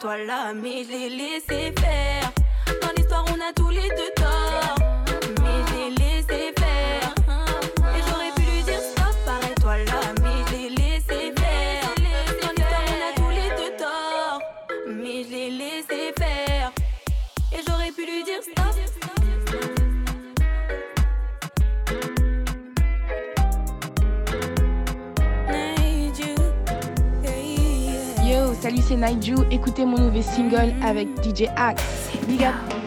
To la mili. Yo, salut c'est Naiju, écoutez mon nouveau single avec DJ Axe. Big up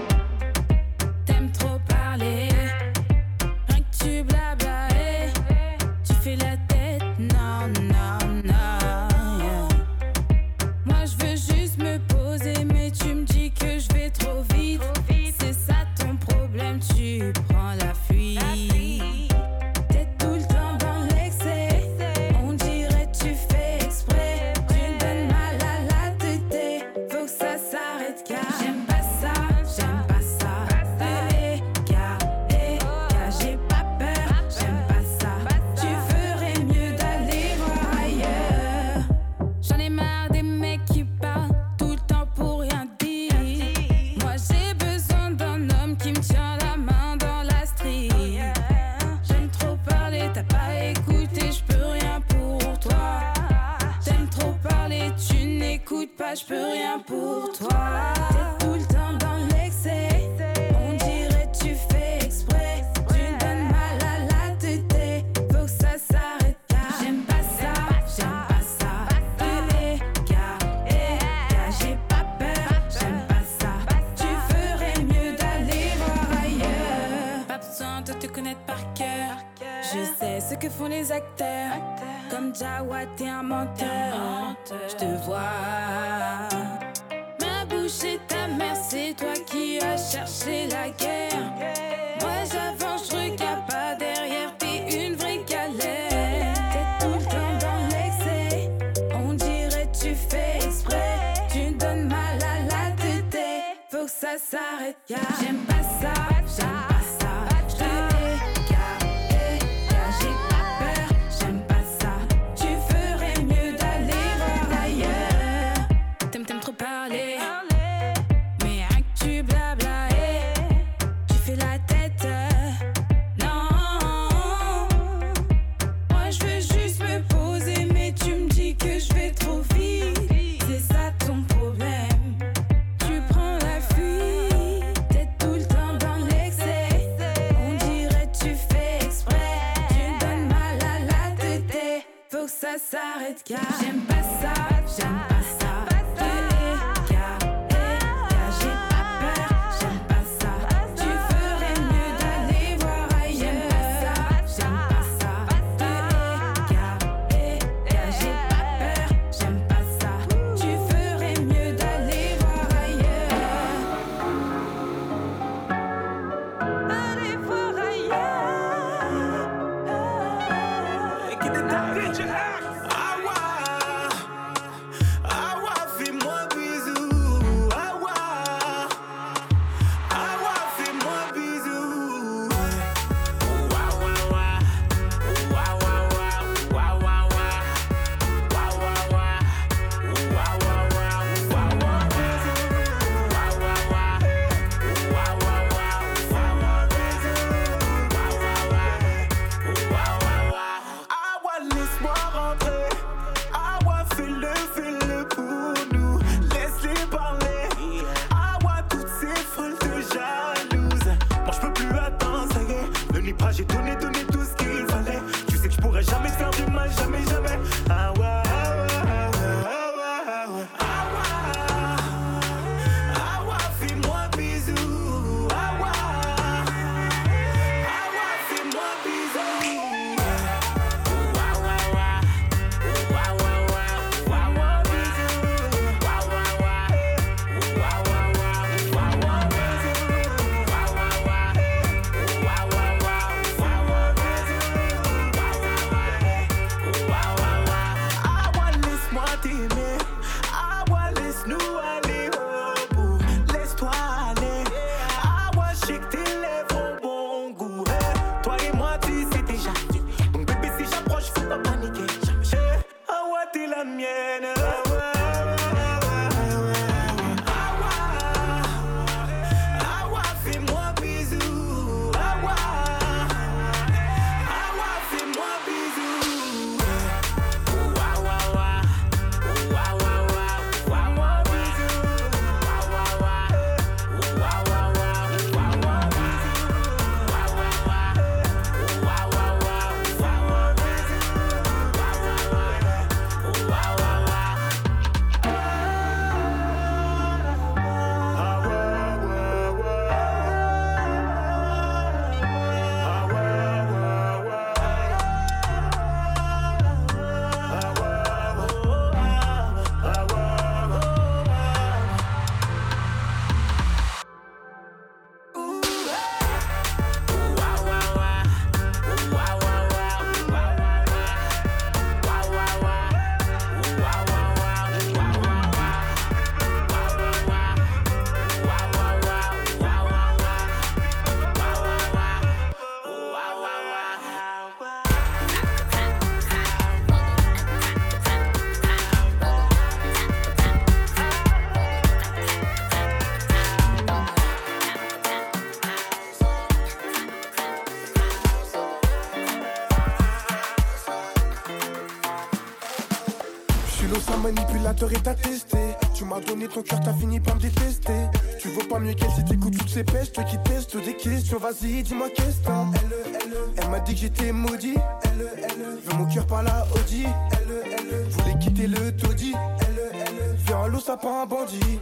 ton cœur, t'as fini par me détester. Tu veux pas mieux qu'elle si t'écoutes toutes ces pestes qui testent des questions. Vas-y, dis-moi qu'est-ce que Elle, elle, elle m'a dit que j'étais maudit. Elle, elle, veut mon cœur par la Audi. Elle, elle, voulait quitter le taudis. Elle, elle, viens l'eau, ça prend un bandit.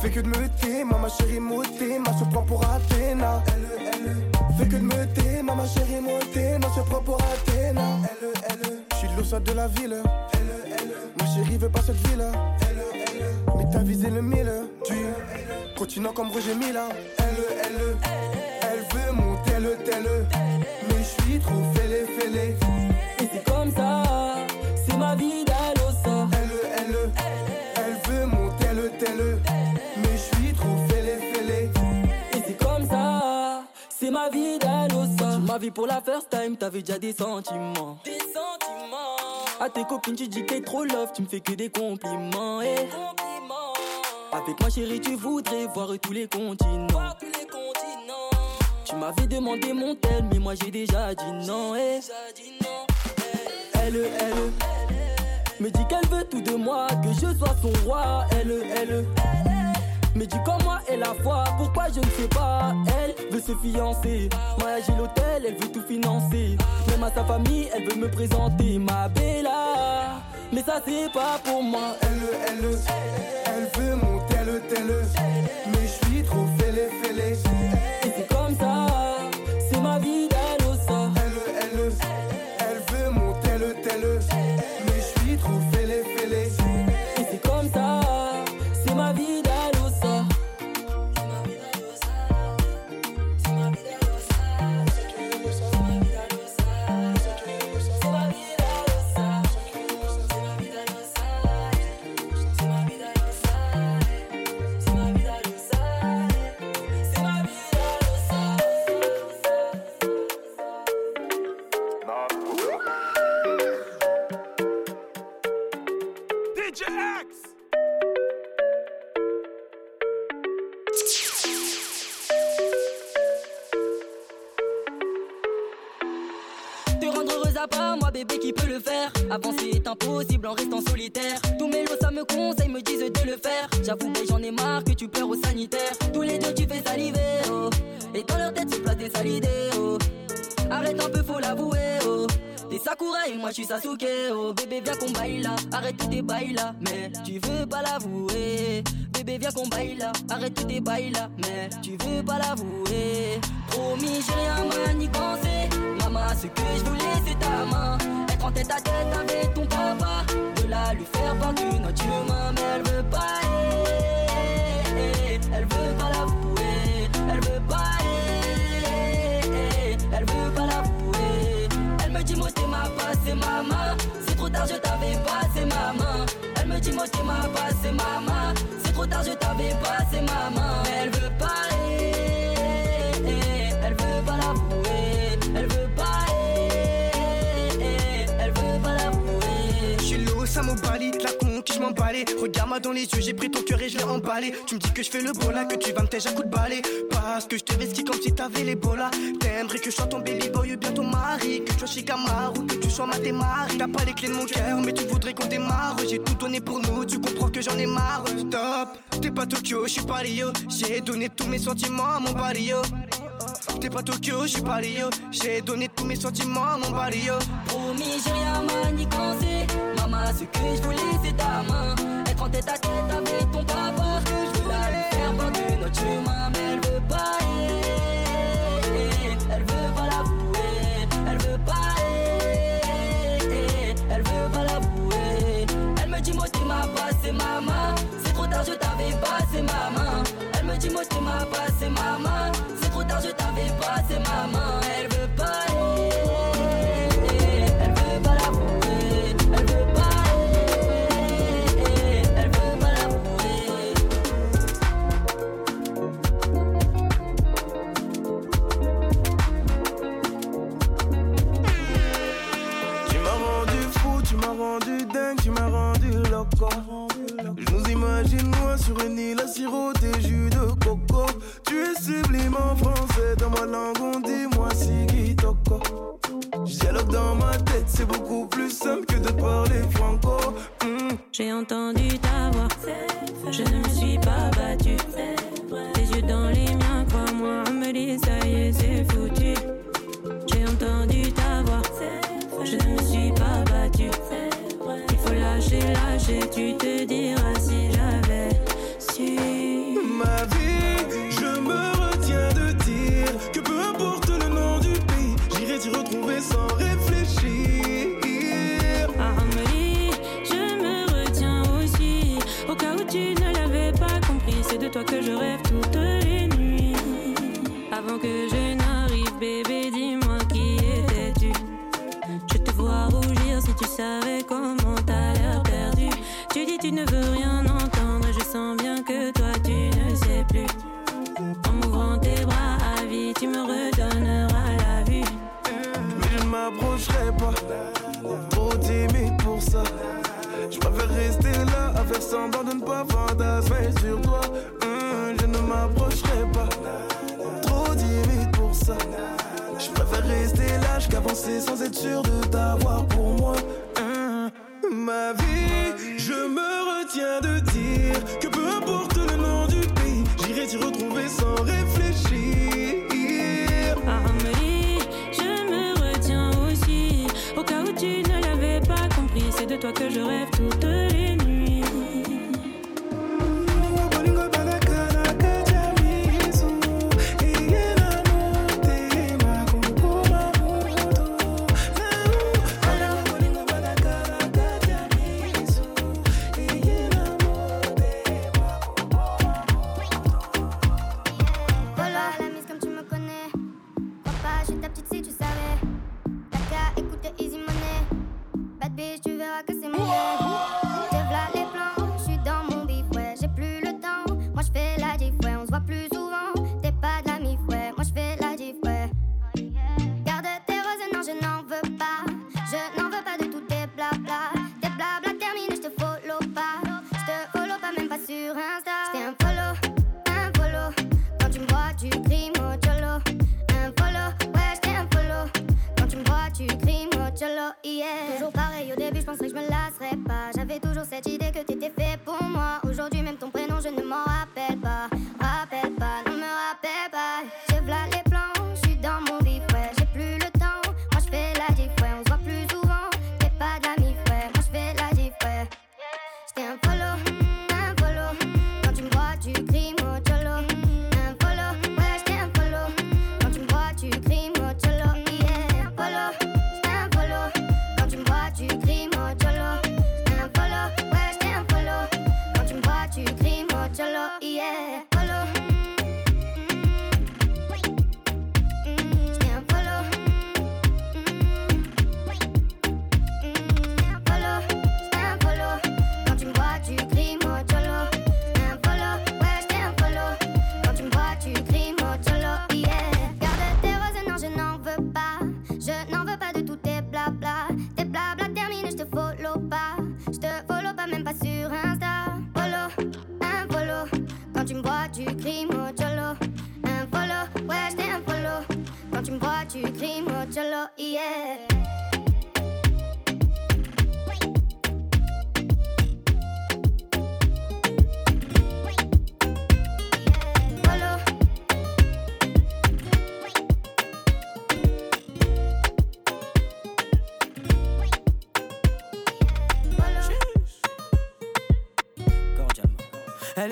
Fais que de me t'aimer, ma chérie, motée, ma se prend pour Athéna. Elle, elle, fais que de me t'aimer, ma chérie, motée, ma se prend pour Athéna. Elle, elle, je suis l'ossa de la ville. Ma chérie veut pas cette ville. Mais t'as visé le mille. Tu continent comme Roger Mila. Elle, elle, elle veut monter le tel. Mais je suis trop fêlé, fêlé. Et c'est comme ça, c'est ma vie d'Alosa. Elle, elle, elle veut monter le tel. Mais je suis trop fêlé, fêlé. Et c'est comme ça, c'est ma vie d'Alosa. Ma vie pour la first time, t'avais déjà des sentiments. Des sentiments. À tes copines, tu dis qu'elle trop love, tu me fais que des compliments. Et Avec moi, chérie, tu voudrais voir tous les continents. Tu m'avais demandé mon tel, mais moi j'ai déjà dit non. Et Elle, elle, me dit qu'elle veut tout de moi, que je sois son roi. Elle, elle, me dit comme moi elle a foi, pourquoi je ne sais pas? Elle veut se fiancer, mariage et l'hôtel, elle veut tout financer. Même à sa famille, elle veut me présenter. Ma Bella. Mais ça c'est pas pour moi. Elle, elle, elle veut monter le tel Mais je suis trop fêlé, fêlé bébé qui peut le faire. Avancer est impossible en restant solitaire. Tous mes lots ça me conseille me disent de le faire. J'avoue mais j'en ai marre que tu pleures au sanitaire. Tous les deux tu fais saliver oh. Et dans leur tête se place des sales idées oh. Arrête un peu faut l'avouer oh. T'es Sakura et moi je suis Sasuke oh. Bébé viens qu'on baille là. Arrête tous tes bails là. Mais tu veux pas l'avouer. Bébé viens qu'on baille là. Arrête tous tes bails là. Mais tu veux pas l'avouer. Promis j'ai rien manigancé Ce que je voulais c'est ta main. Être en tête à tête avec ton papa. De là lui faire part d'une autre humain Mais elle veut pas Elle veut pas l'avouer. Elle veut pas Elle veut pas l'avouer. Elle me dit moi t'es ma passe c'est maman C'est trop tard je t'avais passé maman Elle me dit moi t'es ma passe c'est maman C'est trop tard je t'avais passé maman Mais elle veut pas au Bali, la con qui je m'emballais. Regarde-moi dans les yeux, j'ai pris ton cœur et je l'ai emballé. Tu me dis que je fais le bola, que tu vas me tèche à coup de balai. Parce que je te vestis comme si t'avais les bolas. T'aimerais que je sois ton baby boy ou bien ton mari. Que tu sois chez que tu sois ma démarre. T'as pas les clés de mon cœur, mais tu voudrais qu'on démarre. J'ai tout donné pour nous, tu comprends que j'en ai marre. Stop, t'es pas Tokyo, je suis pas Rio. J'ai donné tous mes sentiments à mon barrio. T'es pas Tokyo, je suis pas Rio. J'ai donné tous mes sentiments à mon barrio au Nigeria, Mani Cransé. Maman, ce que je voulais, c'est ta main. Être en tête à tête avec ton papa. Que je voulais faire part de notre chemin. vanille, le sirop, tes jus de coco. Tu es sublime en français, dans ma langue on dit moi si Sigi Toko. Dialogue dans ma tête, c'est beaucoup plus simple que de parler franco. Hmm. J'ai entendu ne veux rien entendre et je sens bien que toi tu ne sais plus. En m'ouvrant tes bras à vie, tu me redonneras la vue. Mais je ne m'approcherai pas, trop timide pour ça. Je préfère rester là à faire semblant de ne pas fantasmer sur toi. Hum, je ne m'approcherai pas, trop timide pour ça. Je préfère rester là, j'qu'avancer sans être sûr que je rêve toute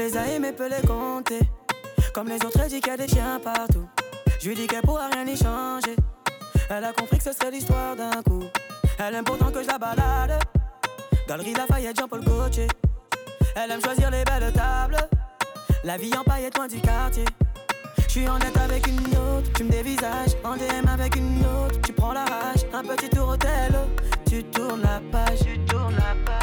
les a aimés, peut les compter. Comme les autres, elle dit qu'il y a des chiens partout. Je lui dis qu'elle pourra rien y changer. Elle a compris que ce serait l'histoire d'un coup. Elle aime pourtant que je la balade. Galerie Lafayette, Jean-Paul Gaultier. Elle aime choisir les belles tables. La vie en paillettes, loin du quartier. Je suis en net avec une autre, tu me dévisages. En DM avec une autre, tu prends la rage. Un petit tour au tu tournes la page. Tu tournes la page,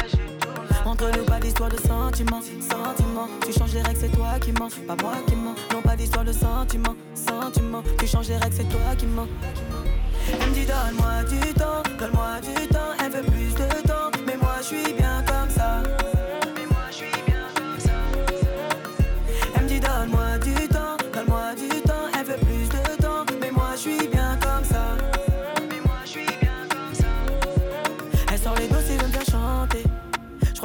Entre pas d'histoire de sentiments, sentiments. Tu changes les règles, c'est toi qui mens, pas moi qui mens. Non, pas d'histoire de sentiments, sentiments. Tu changes les règles, c'est toi qui mens. Elle me dit donne-moi du temps, donne-moi du temps. Elle veut plus de temps, mais moi je suis bien comme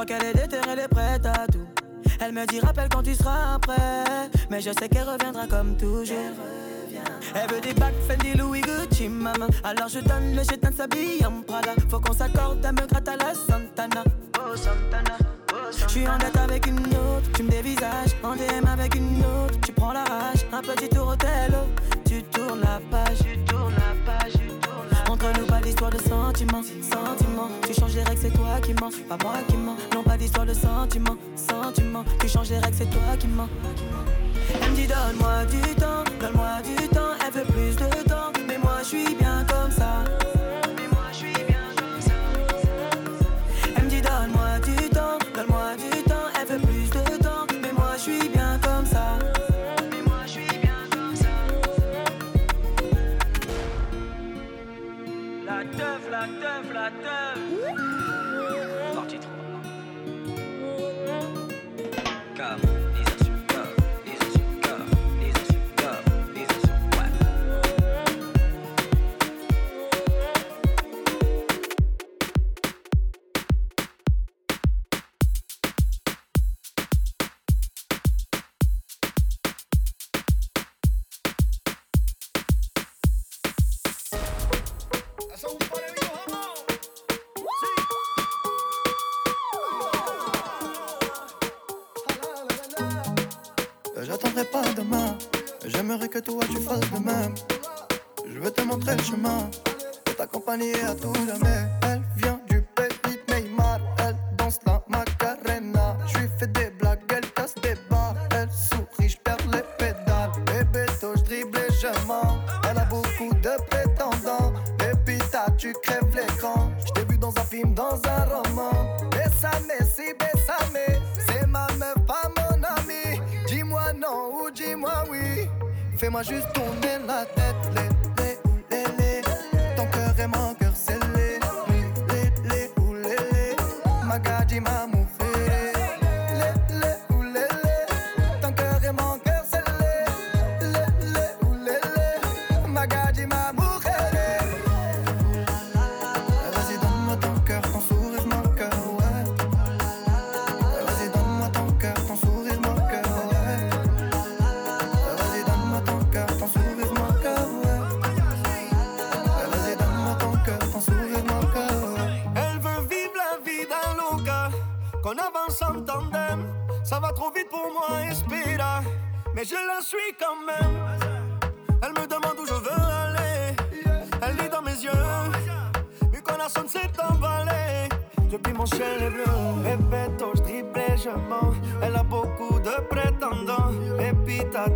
Qu'elle est déterrée, elle est prête à tout. Elle me dit rappelle quand tu seras prêt. Mais je sais qu'elle reviendra comme toujours. Elle veut des bacs Fendi, Louis Gucci, maman. Alors je donne le jetin de sa bille en Prada. Faut qu'on s'accorde, elle me gratte à la Santana. Oh Santana. Je suis en dette avec une autre, tu me dévisages. En DM avec une autre, tu prends la rage. Un petit tour au tel, qui mens, pas moi qui mens. Non, pas d'histoire de sentiments, sentiments. Tu changes les règles, c'est toi qui mens. Elle me dit donne-moi du temps, donne-moi du temps. Elle veut plus de temps, mais moi je suis bien comme ça.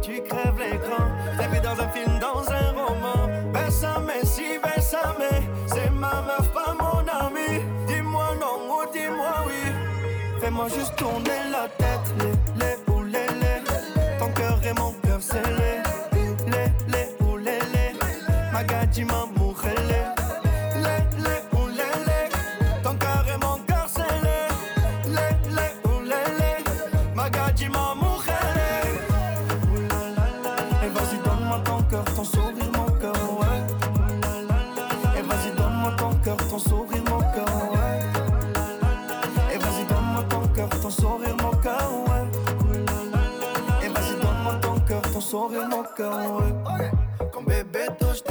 Tu crèves l'écran. T'es vu dans un film, dans un roman. Bessame, si bessame. C'est ma meuf, pas mon ami. Dis-moi non ou dis-moi oui. Fais-moi juste tourner la tête. corre mocão, oi. Com bebê dois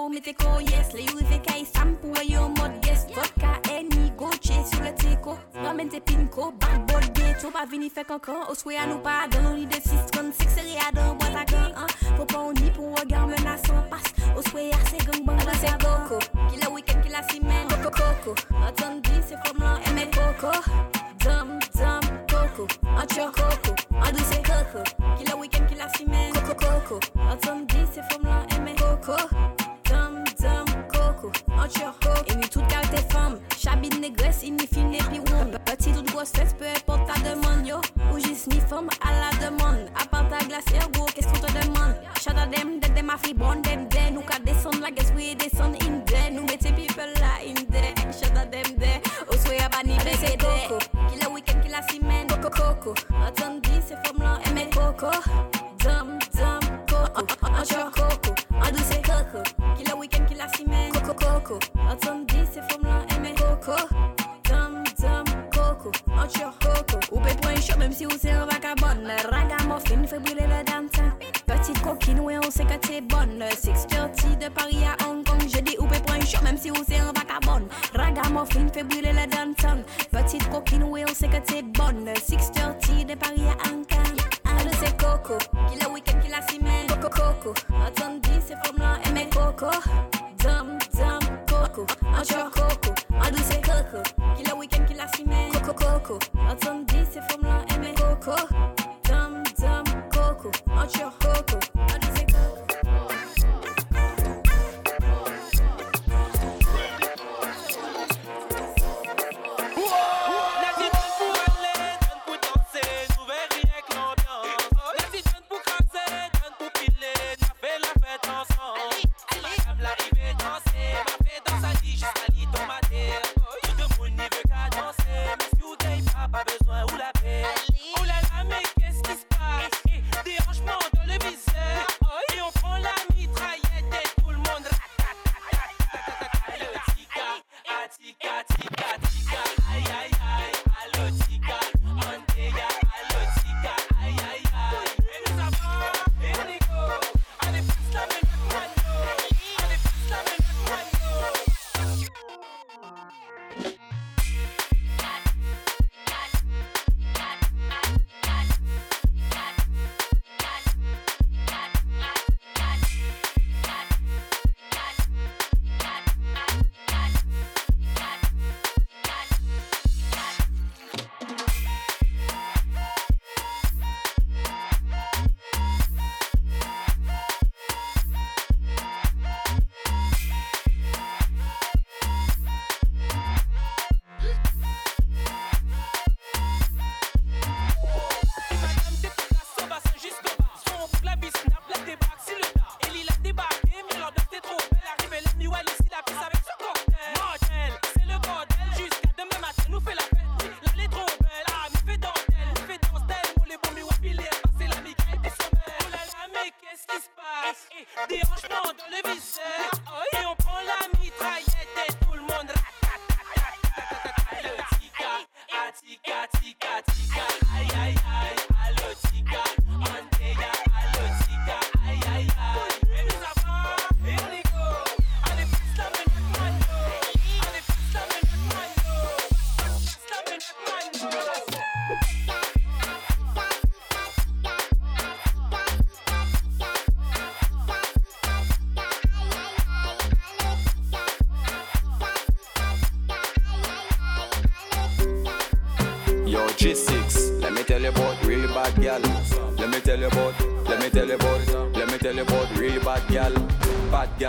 home they Any two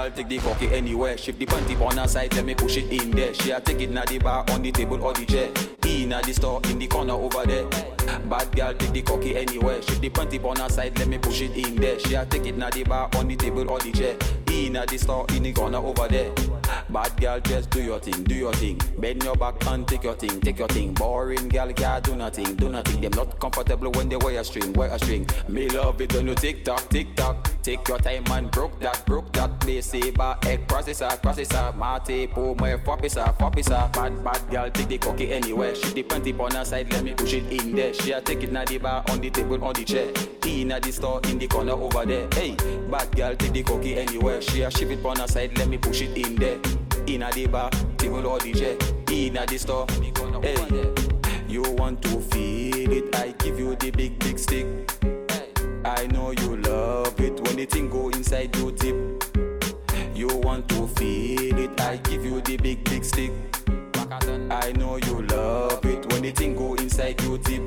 Gal take the cocky anywhere. Shift the panty on her side, let me push it in there. She a take it na the bar, on the table or the chair. In at the store, in the corner over there. Bad gal take the cocky anywhere. Shift the panty on her side, let me push it in there. She a take it na the bar, on the table or the chair. In at the store, in the corner over there. Bad girl, just do your thing, do your thing. Bend your back and take your thing, take your thing. Boring girl, can't do nothing, do nothing. Them not comfortable when they wear a string, wear a string. Me love it when you tick tock, tick tock. Take your time and broke that, broke that. Play saber, egg processor, processor. Mate, po, my fopisa, fopisa. Bad, bad girl, take the cocky anywhere. She the panty on her side, let me push it in there. She a take it na the bar, on the table, on the chair. In at the store, in the corner over there. Hey, bad girl, take the cocky anywhere. She a ship it on her side, let me push it in there. In at the bar, table or the chair. In at the store, hey. You want to feel it? I give you the big, big stick. I know you love it when the thing go inside your tip. You want to feel it? I give you the big, big stick. I know you love it when the thing go inside your tip.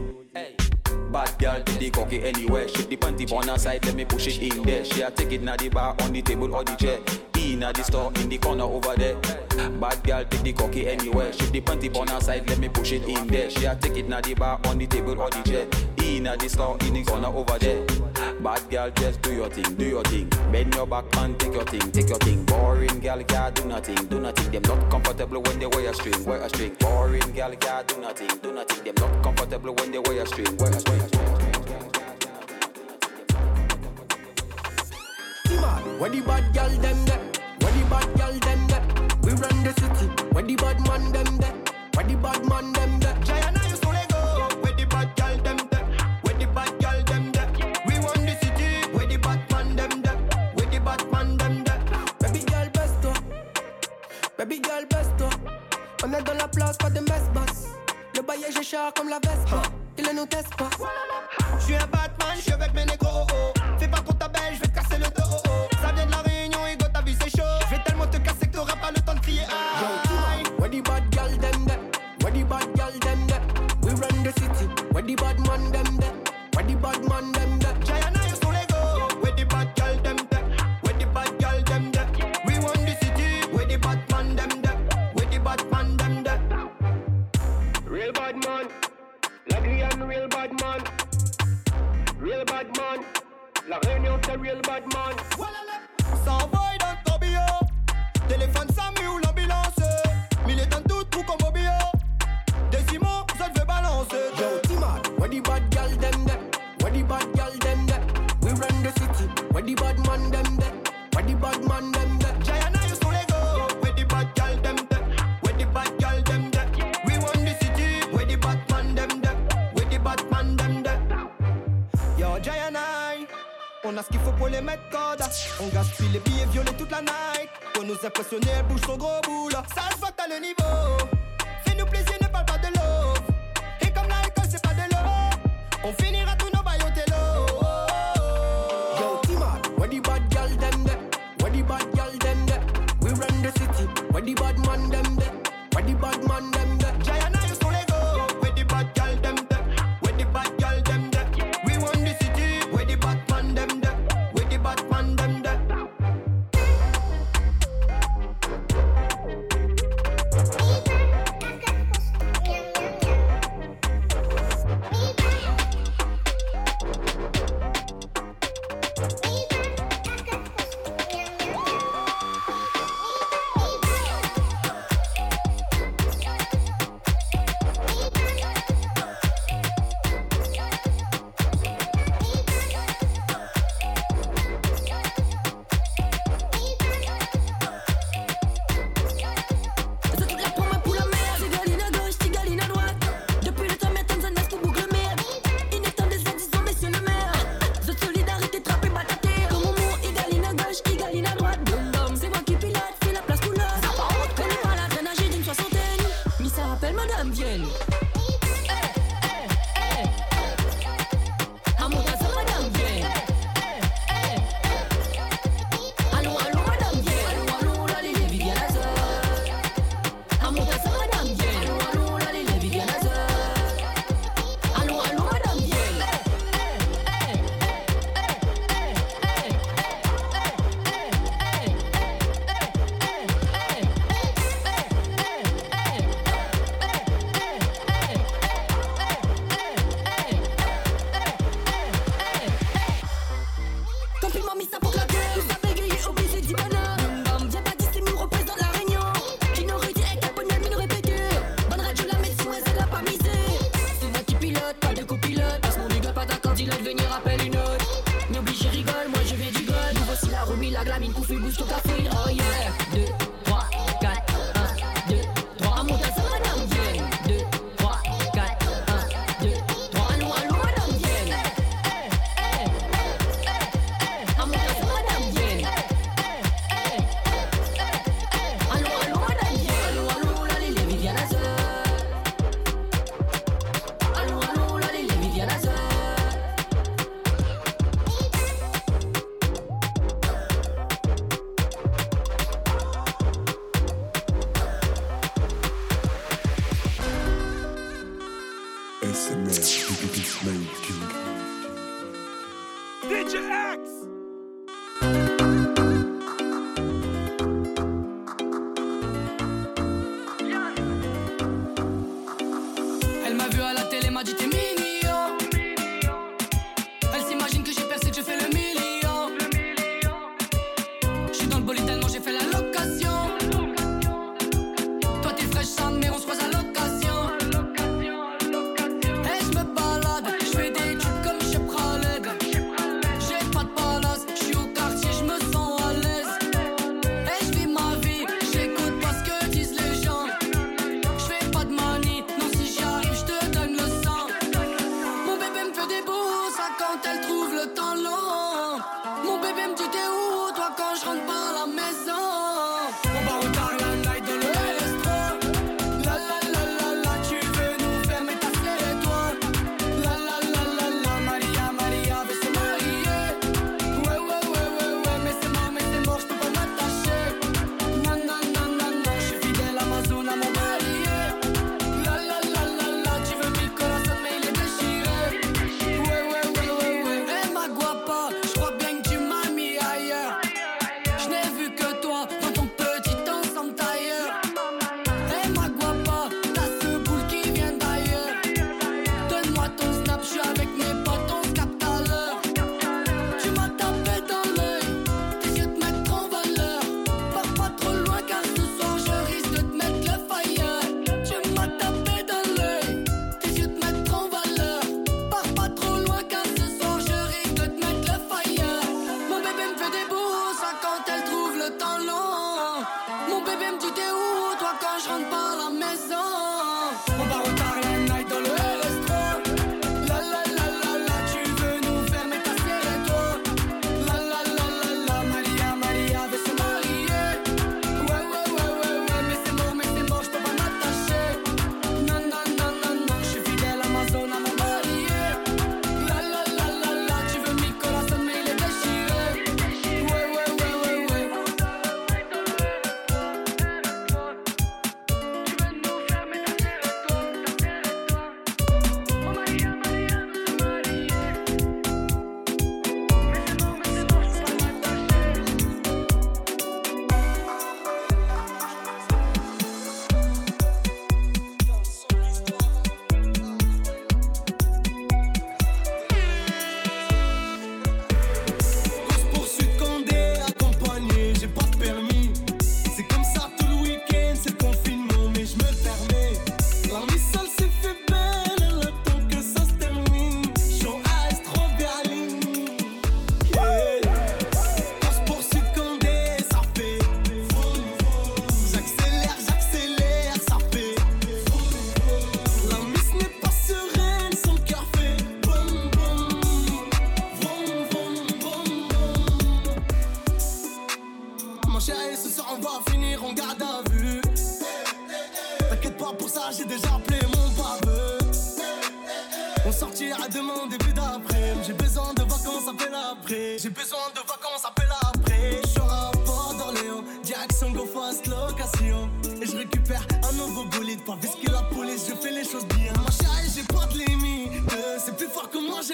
Bad girl, take the cocky anywhere. Shift the panty on her side, let me push it in there. She a take it na the bar, on the table or the chair. In at the store, in the corner over there. Bad girl, take the cocky anywhere. Shift the panty on her side, let me push it in there. She a take it na the bar, on the table or the chair. In at the store, in the corner over there. Bad girl, just do your thing, do your thing. Bend your back and take your thing, take your thing. Boring girl, can't do nothing, do nothing. Them not comfortable when they wear a string, wear a string. Boring girl, can't do nothing, do nothing. Them not comfortable when they wear a string, wear a string. the where the bad girl them there, where the bad girl them there. We run the city, where the bad man them there, where the bad man them there. Giant, I used to let go, where the bad girl them there, where the bad girl them there. We run the city, where the bad man them there, where the bad man them there. Baby girl besto, oh. baby girl besto. On est dans la place, pas de mess basse. Le baillet, j'ai cher comme la veste. Il ne nous teste pas. Je suis un Batman, je suis avec mes négros. Oh oh. Cause I ain't out the real bad man. pour les mettre code. On gaspille les billets violets toute la night. Pour nous impressionner, elle bouge son gros boule. Ça se voit t'as le niveau. Fais-nous plaisir, ne parle pas de l'eau. Et comme l'alcool, c'est pas de l'eau. On finira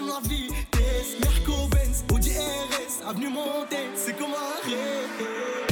j'aime la vitesse. Merco Benz, Audi RS, Avenue Montaigne, c'est comme un rêve.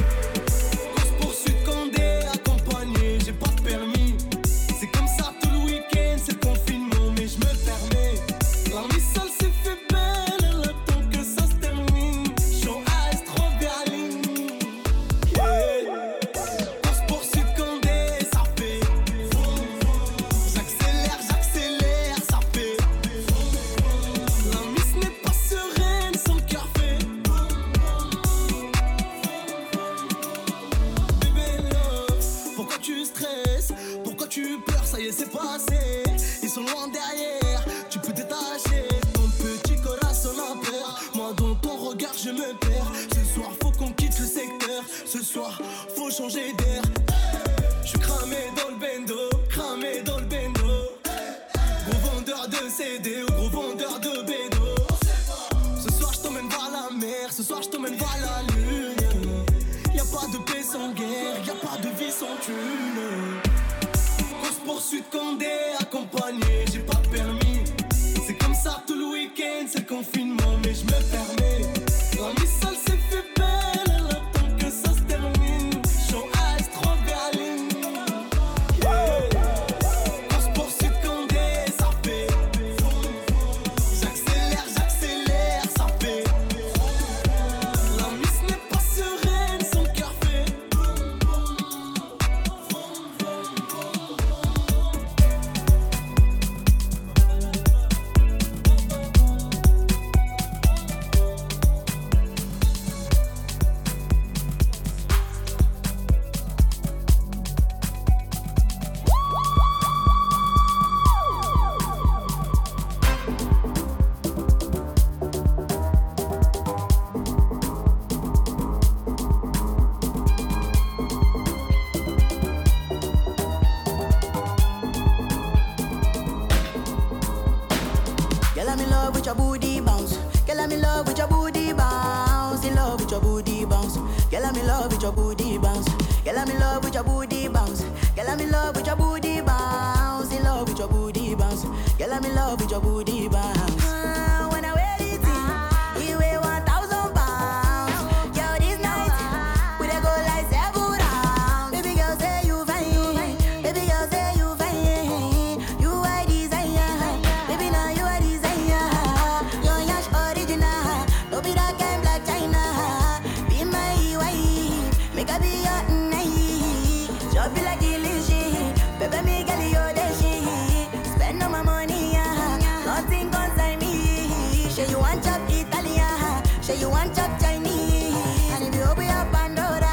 Say you want chop Chinese. And if you open your Pandora,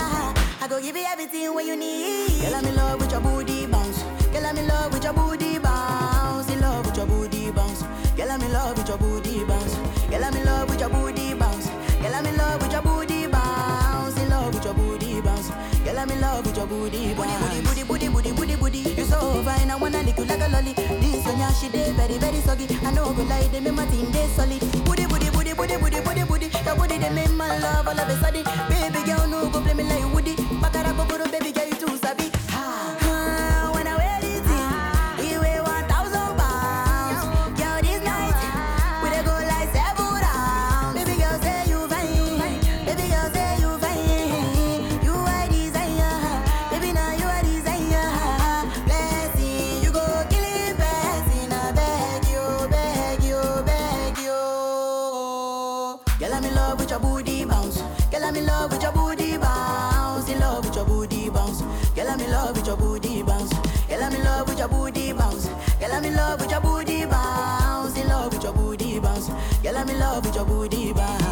I go give you everything what you need. Girl, I'm in love with your booty bounce. Girl, I'm in love with your booty bounce. In love with your booty bounce. Girl, I'm in love with your booty bounce. Girl, I'm in love with your booty bounce. Girl, I'm in love with your booty bounce. In love with your booty bounce. Girl, I'm in love with your booty bounce. Booty, booty, booty, booty, booty, booty. You so fine, I wanna lick you like a lolly. This one, yeah, she dey very, very soggy. I know go lie, they in my thing dey solid. Booty, booty, booty, booty, booty. Your booty, they make my love all of a sudden, baby. with your booty bounce. Girl, I'm in love with your booty bounce. Girl, I'm in love with your booty bounce. In love with your booty bounce. Girl, I'm in love with your booty bounce.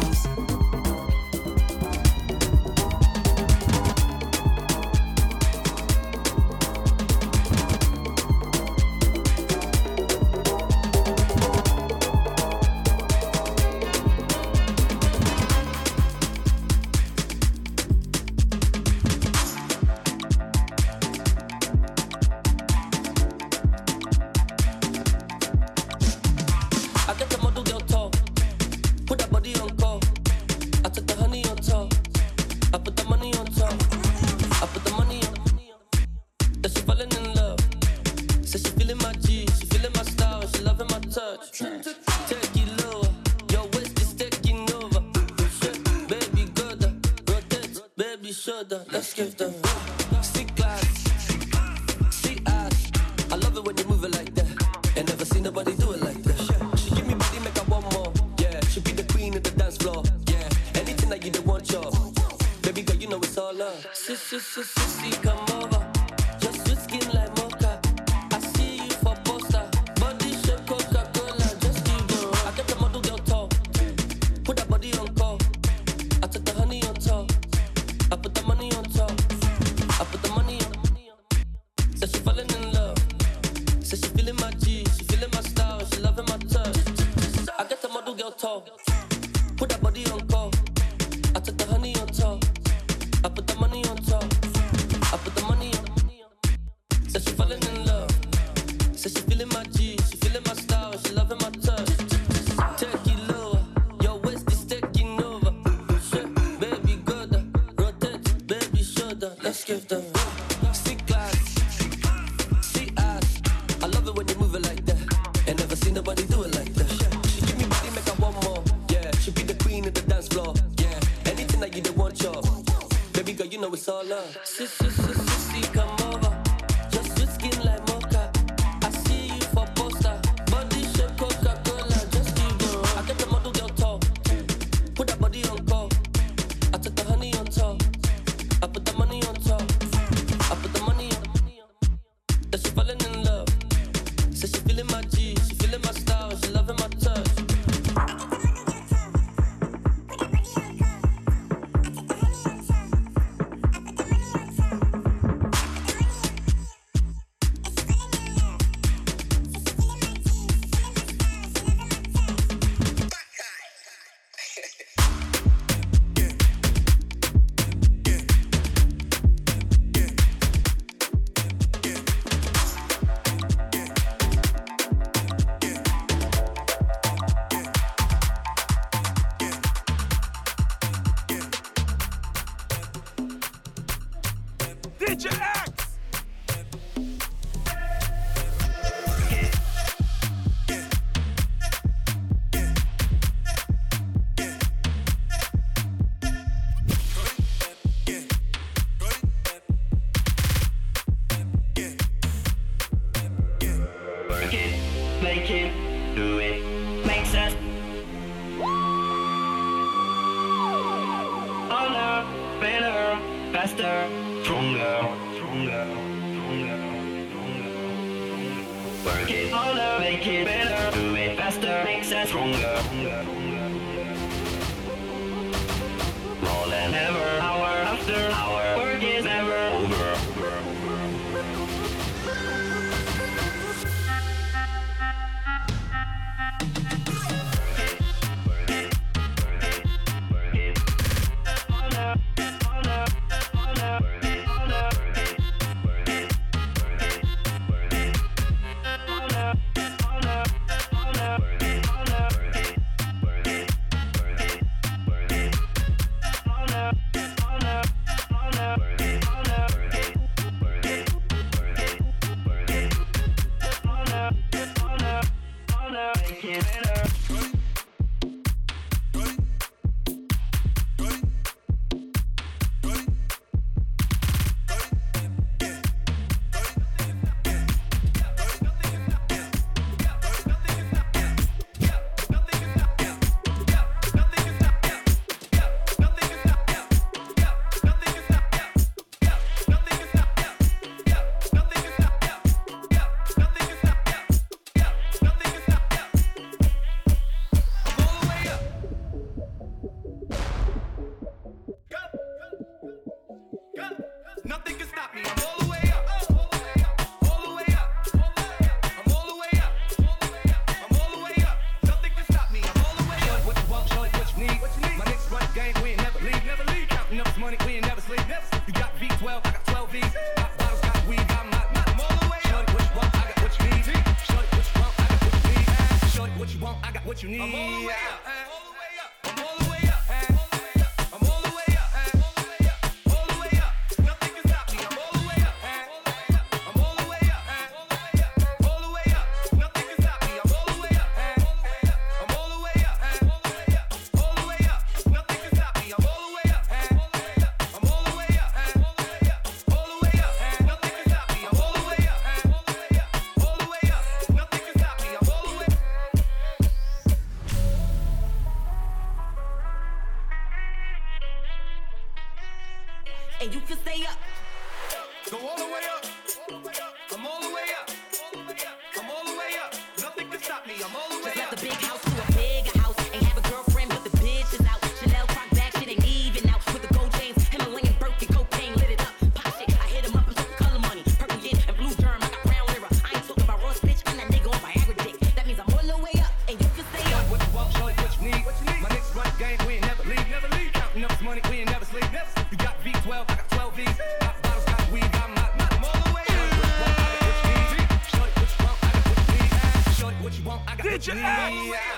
bitch ass.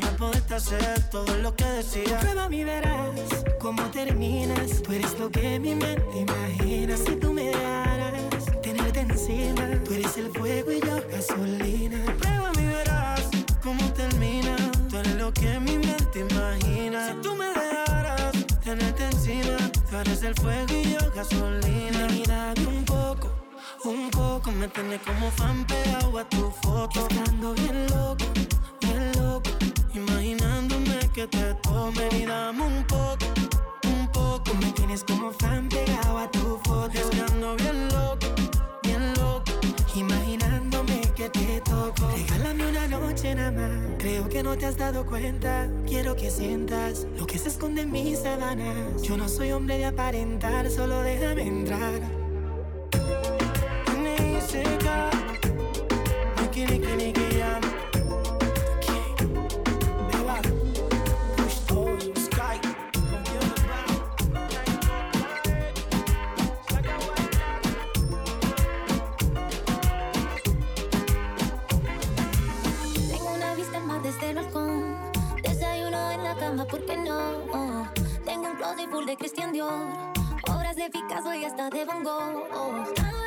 semana poderte hacer todo lo que decía. Prueba mi verás cómo terminas. Tú eres lo que mi mente imagina. Si tú me darás tenerte encima, tú eres el fuego y yo gasolina. Prueba mi verás cómo termina. Tú eres lo que mi mente imagina. Si tú me dejaras tenerte encima, tú eres el fuego y yo gasolina. Mírame un poco. Un poco me tienes como fan pegado a tu foto. Estando bien loco Imaginándome que te tomen y dame un poco, un poco. Me tienes como fan pegado a tu foto. Es bien loco, bien loco. Imaginándome que te toco. Regálame una noche nada más. Creo que no te has dado cuenta. Quiero que sientas lo que se esconde en mis sábanas. Yo no soy hombre de aparentar, solo déjame entrar. Ni Seca. Nicky, Nicky, ¿por qué no? Tengo un closet full de Christian Dior, obras de Picasso y hasta de Van Gogh.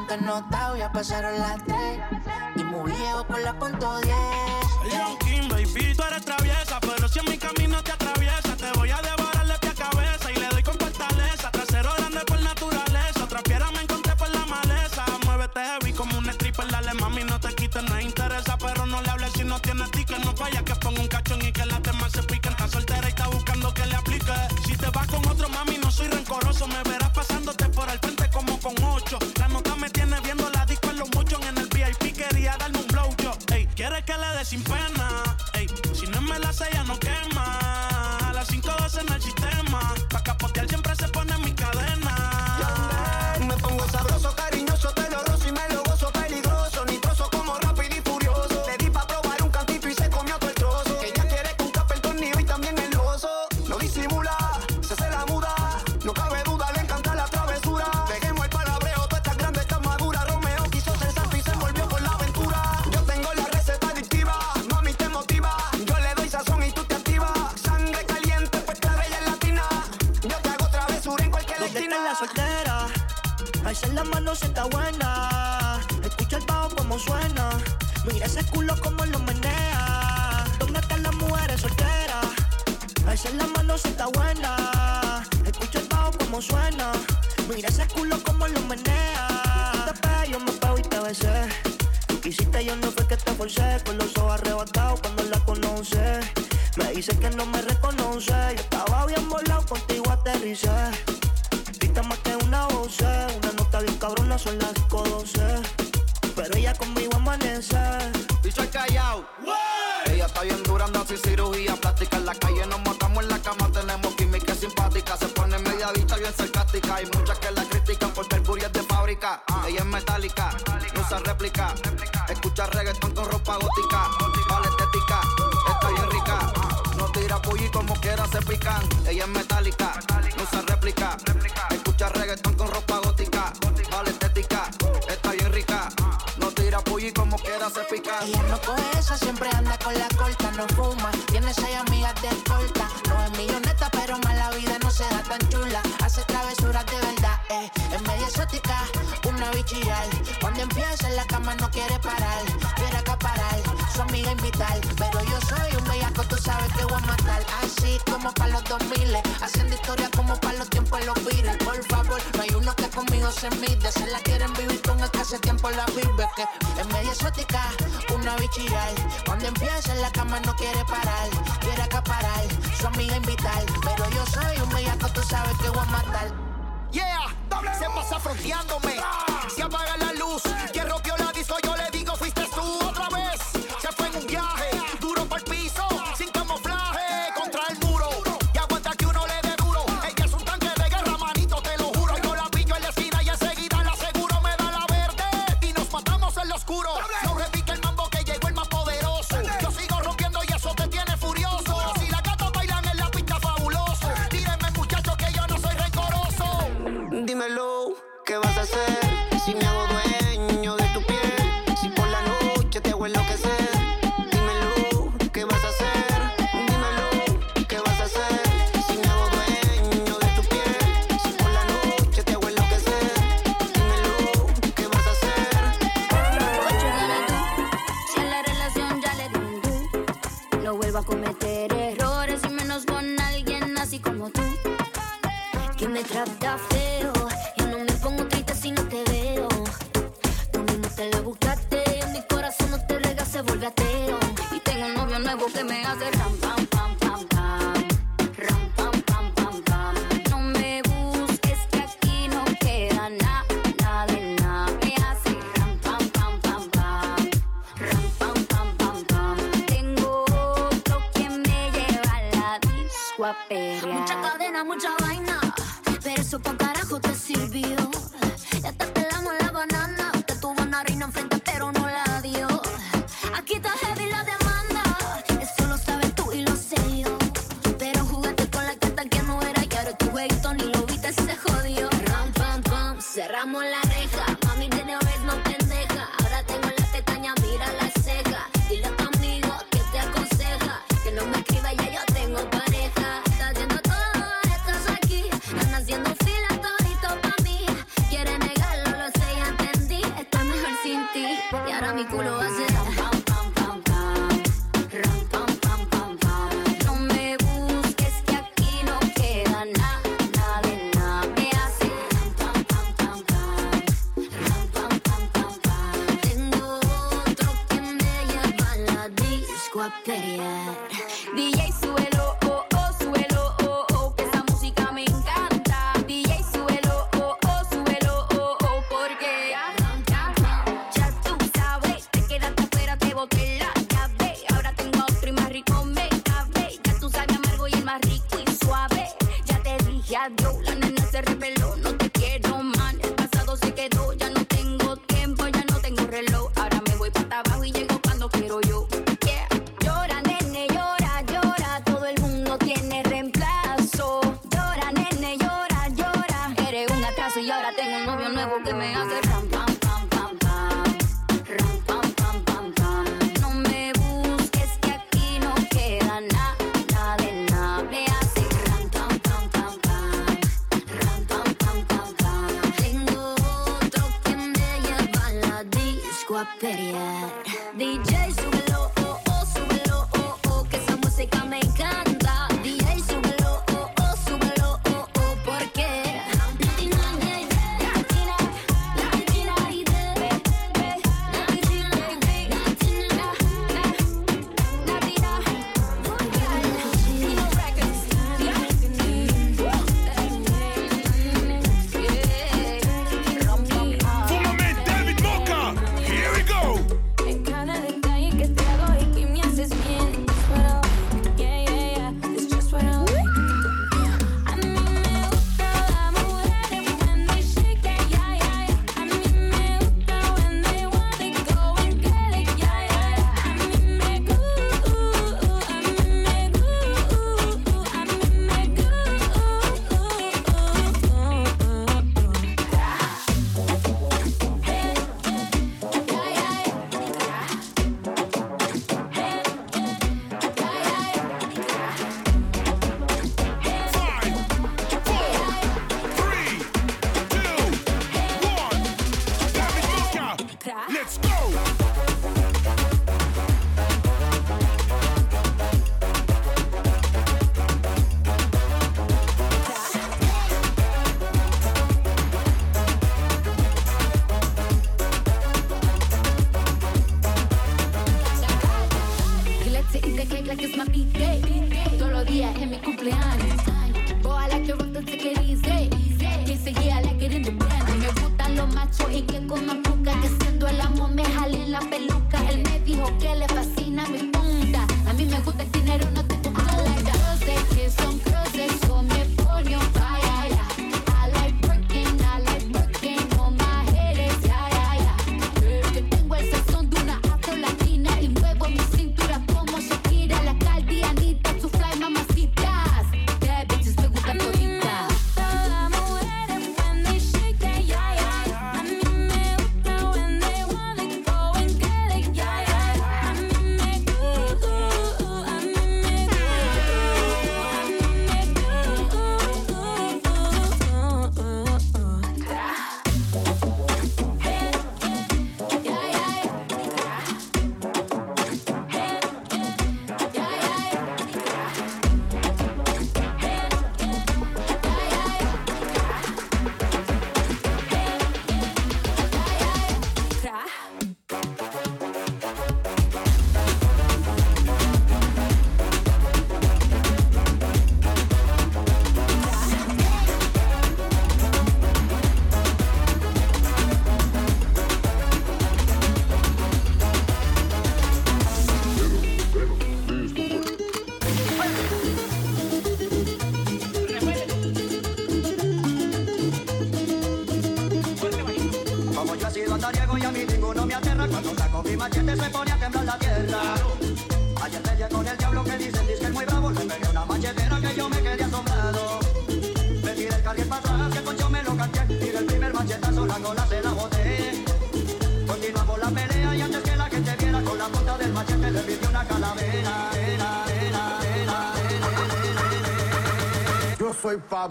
sientes notado, ya pasaron las disco a pelear. DJ, súbelo, oh, oh, oh, oh, que esa música me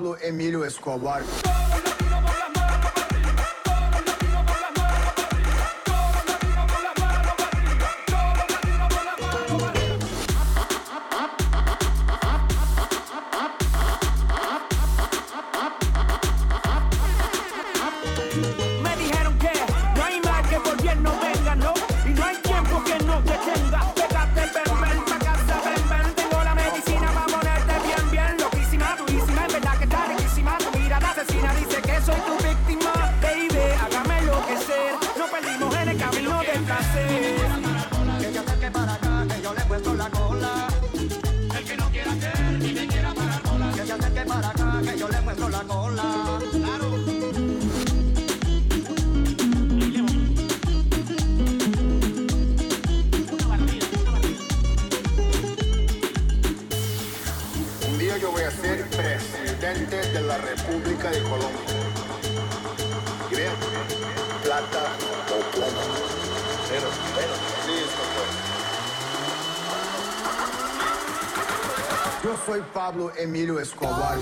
Paulo Emílio Escobar. Emílio Escobar.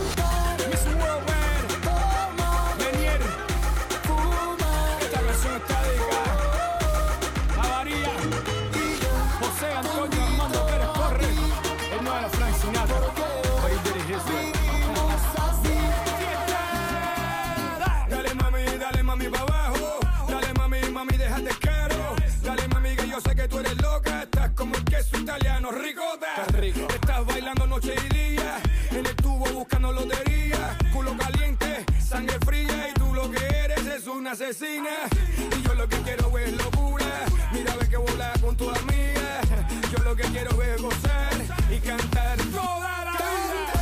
asesina. Y yo lo que quiero es locura. Mira, ve que vola con tu amiga. Yo lo que quiero es gozar y cantar toda la vida.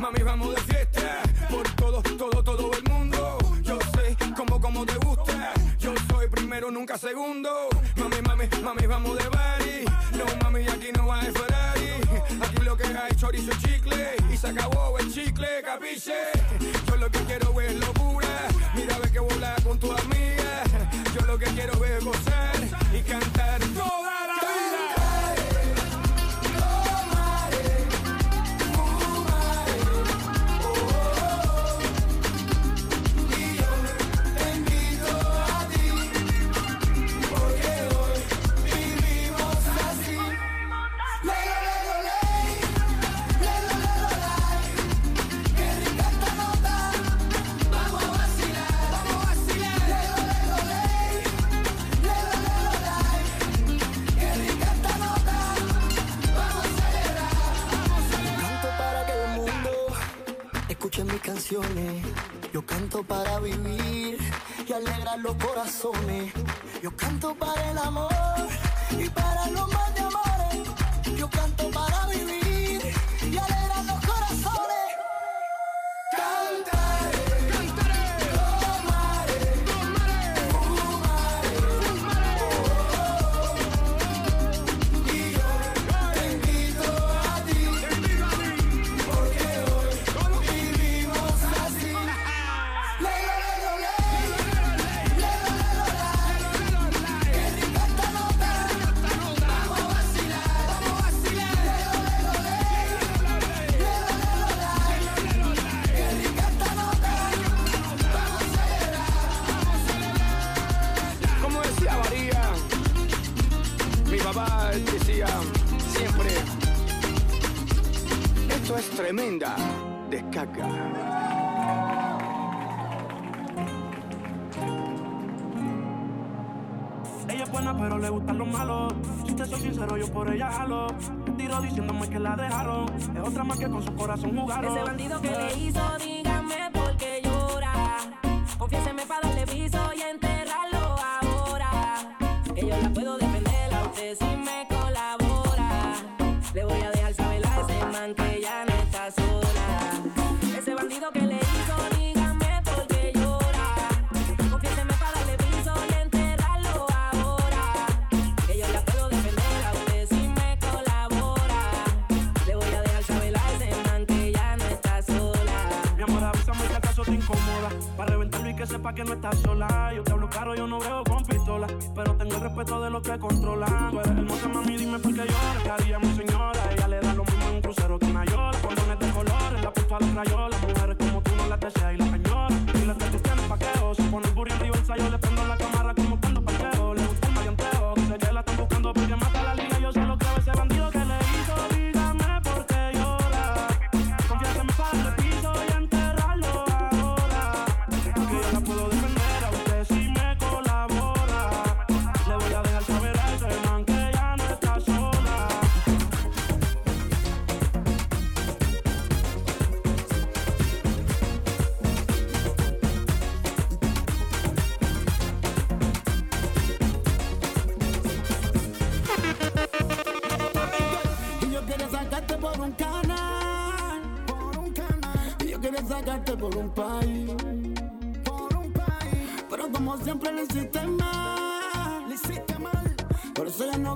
Mami, vamos de nunca segundo. Mami, mami, mami, vamos de bari. No, mami, aquí no hay Ferrari. Aquí lo que hay chorizo chicle. Y se acabó el chicle, capiche. para vivir y alegrar los corazones. Yo canto para el amor y para lo más corazón jugaron. Ese bandido que le hizo. sepa que no estás sola. Yo te hablo caro, yo no veo con pistola. Pero tengo el respeto de los que controlan. Tú eres hermosa, mami, dime por qué lloras. Cada día mi señora, ella le da lo mismo en un crucero que una yola. Cuando no es de colores, la puto a la rayola. Mujeres como tú no la deseas y la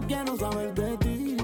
que no sabes de ti.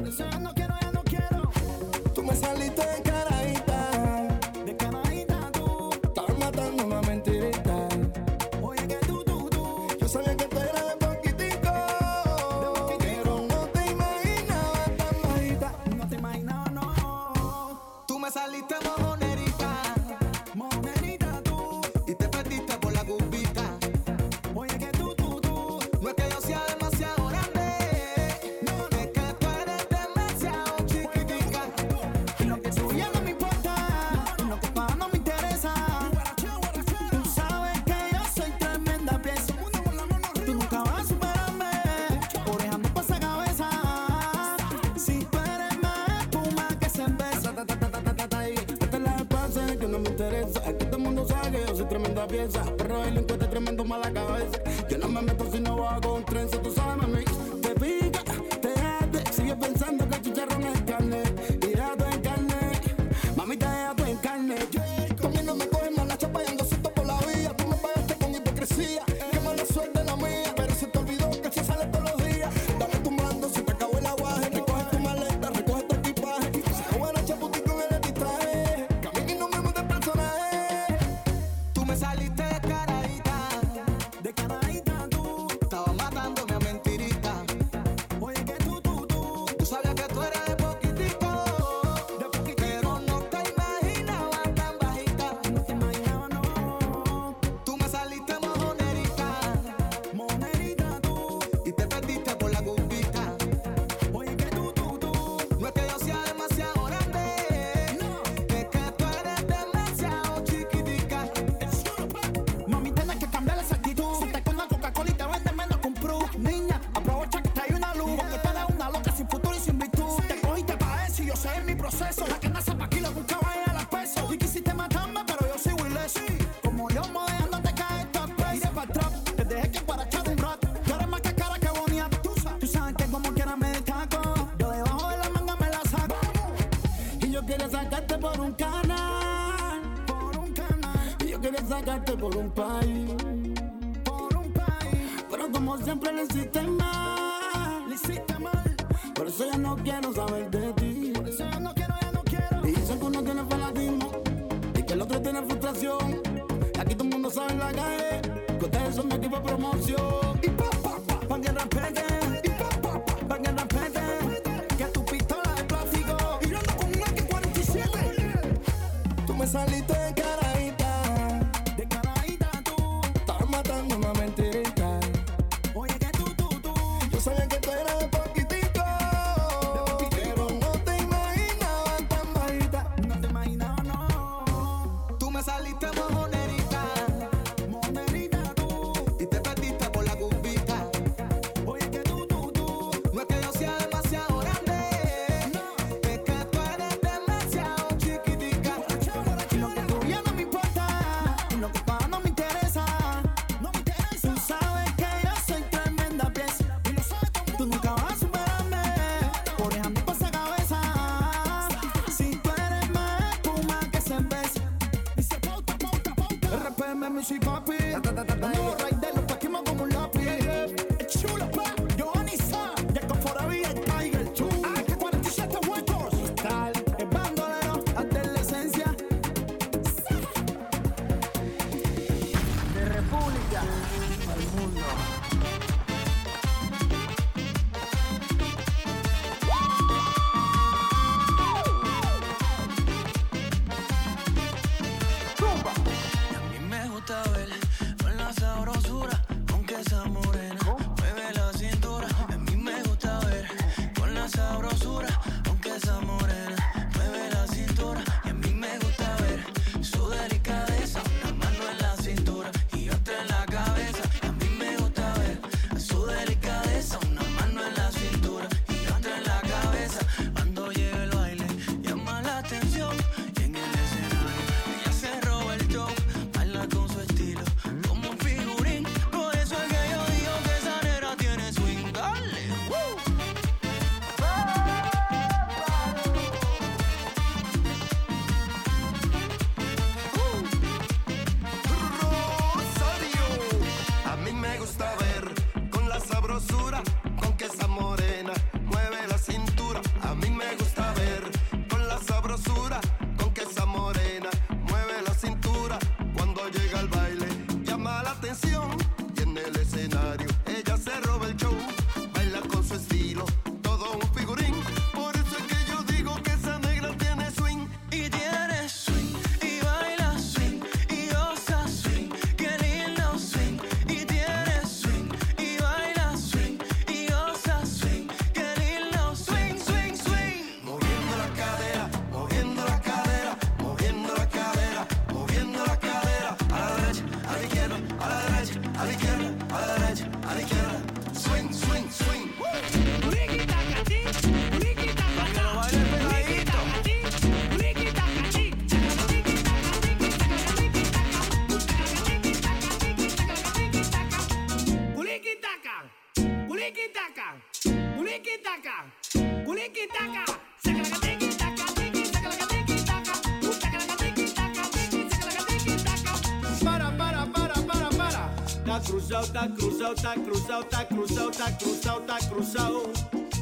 cruzado, está cruzado, está cruzado, está cruzado, está cruzado.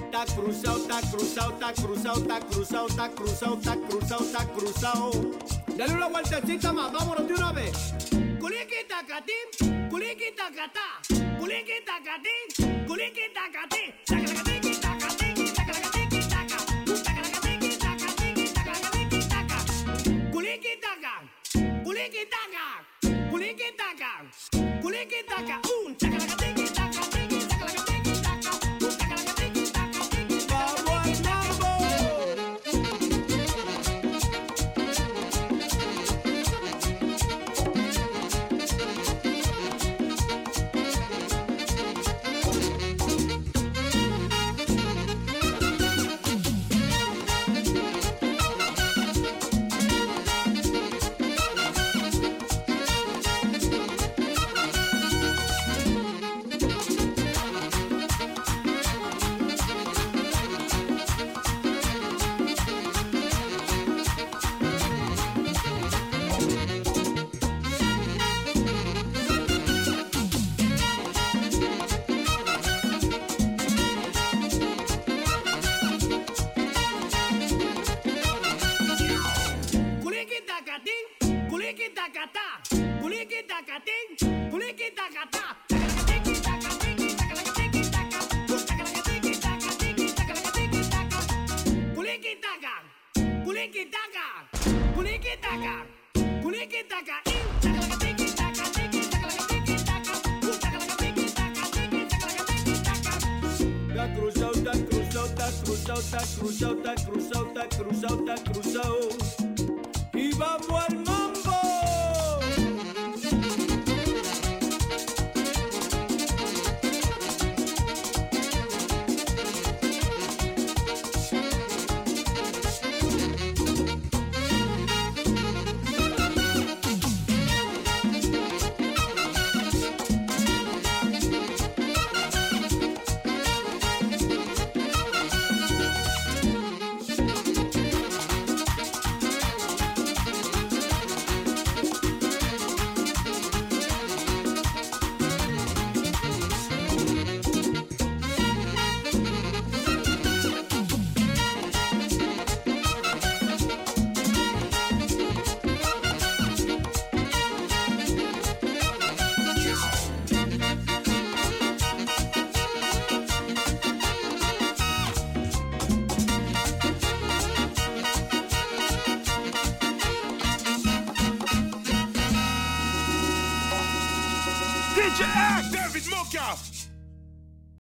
Está cruzado, está cruzado, está cruzado, está cruzado, está cruzado, está cruzado, está cruzado. Dale una vueltecita más, vámonos de una vez.